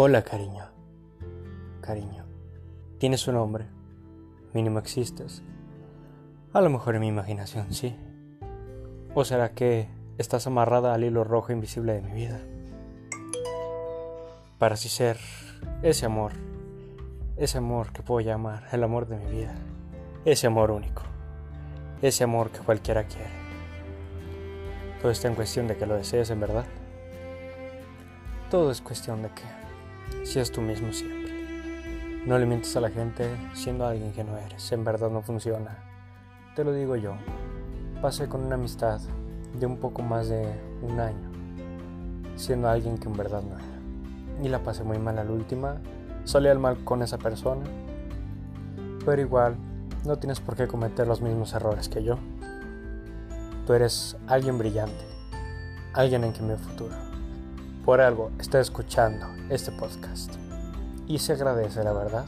Hola, cariño. Cariño. Tienes un nombre. Mínimo existes. A lo mejor en mi imaginación, sí. ¿O será que estás amarrada al hilo rojo invisible de mi vida? Para así ser ese amor. Ese amor que puedo llamar el amor de mi vida. Ese amor único. Ese amor que cualquiera quiere. Todo está en cuestión de que lo desees en verdad. Todo es cuestión de que si es tú mismo siempre. No le mientes a la gente siendo alguien que no eres. En verdad no funciona. Te lo digo yo. Pasé con una amistad de un poco más de un año siendo alguien que en verdad no era. Y la pasé muy mal al última. Salí al mal con esa persona. Pero igual, no tienes por qué cometer los mismos errores que yo. Tú eres alguien brillante. Alguien en que me futuro por algo está escuchando este podcast. Y se agradece, la verdad.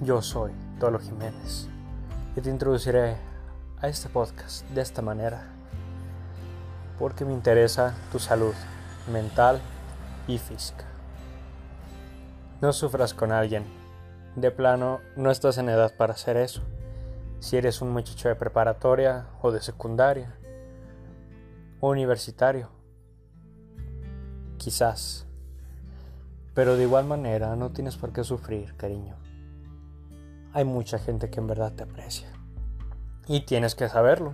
Yo soy Tolo Jiménez y te introduciré a este podcast de esta manera porque me interesa tu salud mental y física. No sufras con alguien. De plano, no estás en edad para hacer eso. Si eres un muchacho de preparatoria o de secundaria o universitario, quizás. Pero de igual manera no tienes por qué sufrir, cariño. Hay mucha gente que en verdad te aprecia. Y tienes que saberlo.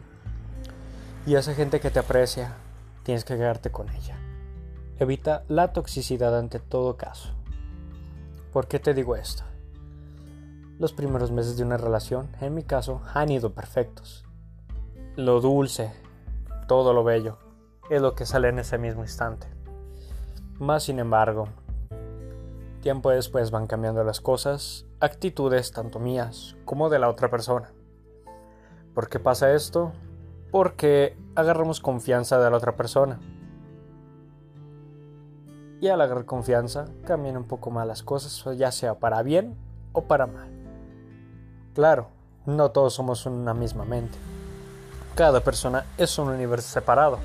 Y esa gente que te aprecia, tienes que quedarte con ella. Evita la toxicidad ante todo caso. ¿Por qué te digo esto? Los primeros meses de una relación, en mi caso, han ido perfectos. Lo dulce, todo lo bello, es lo que sale en ese mismo instante. Más sin embargo, tiempo después van cambiando las cosas, actitudes tanto mías como de la otra persona. ¿Por qué pasa esto? Porque agarramos confianza de la otra persona. Y al agarrar confianza cambian un poco más las cosas, ya sea para bien o para mal. Claro, no todos somos una misma mente. Cada persona es un universo separado.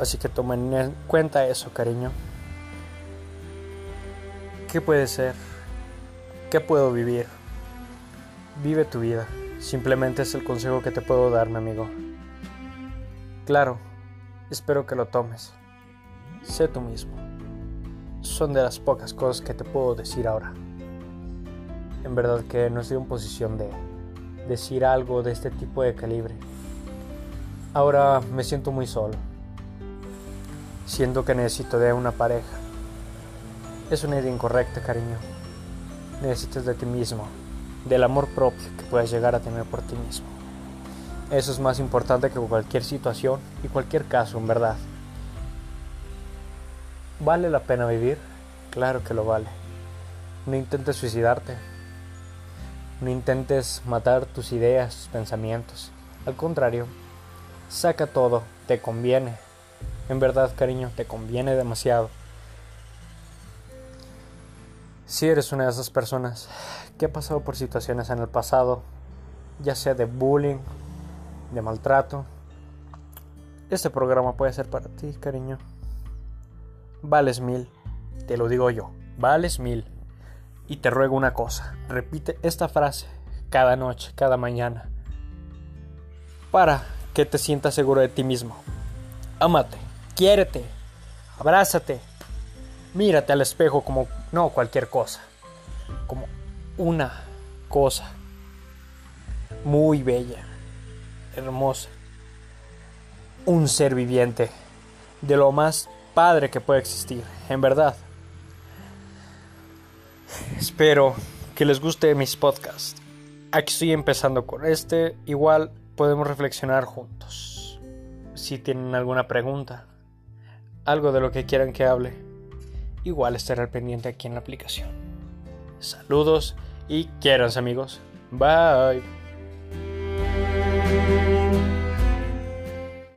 Así que tomen en cuenta eso, cariño. ¿Qué puede ser? ¿Qué puedo vivir? Vive tu vida. Simplemente es el consejo que te puedo dar, mi amigo. Claro, espero que lo tomes. Sé tú mismo. Son de las pocas cosas que te puedo decir ahora. En verdad que no estoy en posición de decir algo de este tipo de calibre. Ahora me siento muy solo siendo que necesito de una pareja. Es una idea incorrecta, cariño. Necesitas de ti mismo, del amor propio que puedes llegar a tener por ti mismo. Eso es más importante que cualquier situación y cualquier caso, en verdad. ¿Vale la pena vivir? Claro que lo vale. No intentes suicidarte. No intentes matar tus ideas, tus pensamientos. Al contrario, saca todo, te conviene, en verdad, cariño, te conviene demasiado. Si eres una de esas personas que ha pasado por situaciones en el pasado, ya sea de bullying, de maltrato, este programa puede ser para ti, cariño. Vales mil, te lo digo yo, vales mil. Y te ruego una cosa, repite esta frase cada noche, cada mañana, para que te sientas seguro de ti mismo. Amate. Quiérete, abrázate, mírate al espejo como no cualquier cosa, como una cosa muy bella, hermosa, un ser viviente, de lo más padre que puede existir, en verdad. Espero que les guste mis podcasts. Aquí estoy empezando con este, igual podemos reflexionar juntos. Si tienen alguna pregunta, algo de lo que quieran que hable, igual estaré al pendiente aquí en la aplicación. Saludos y quieranse amigos. Bye.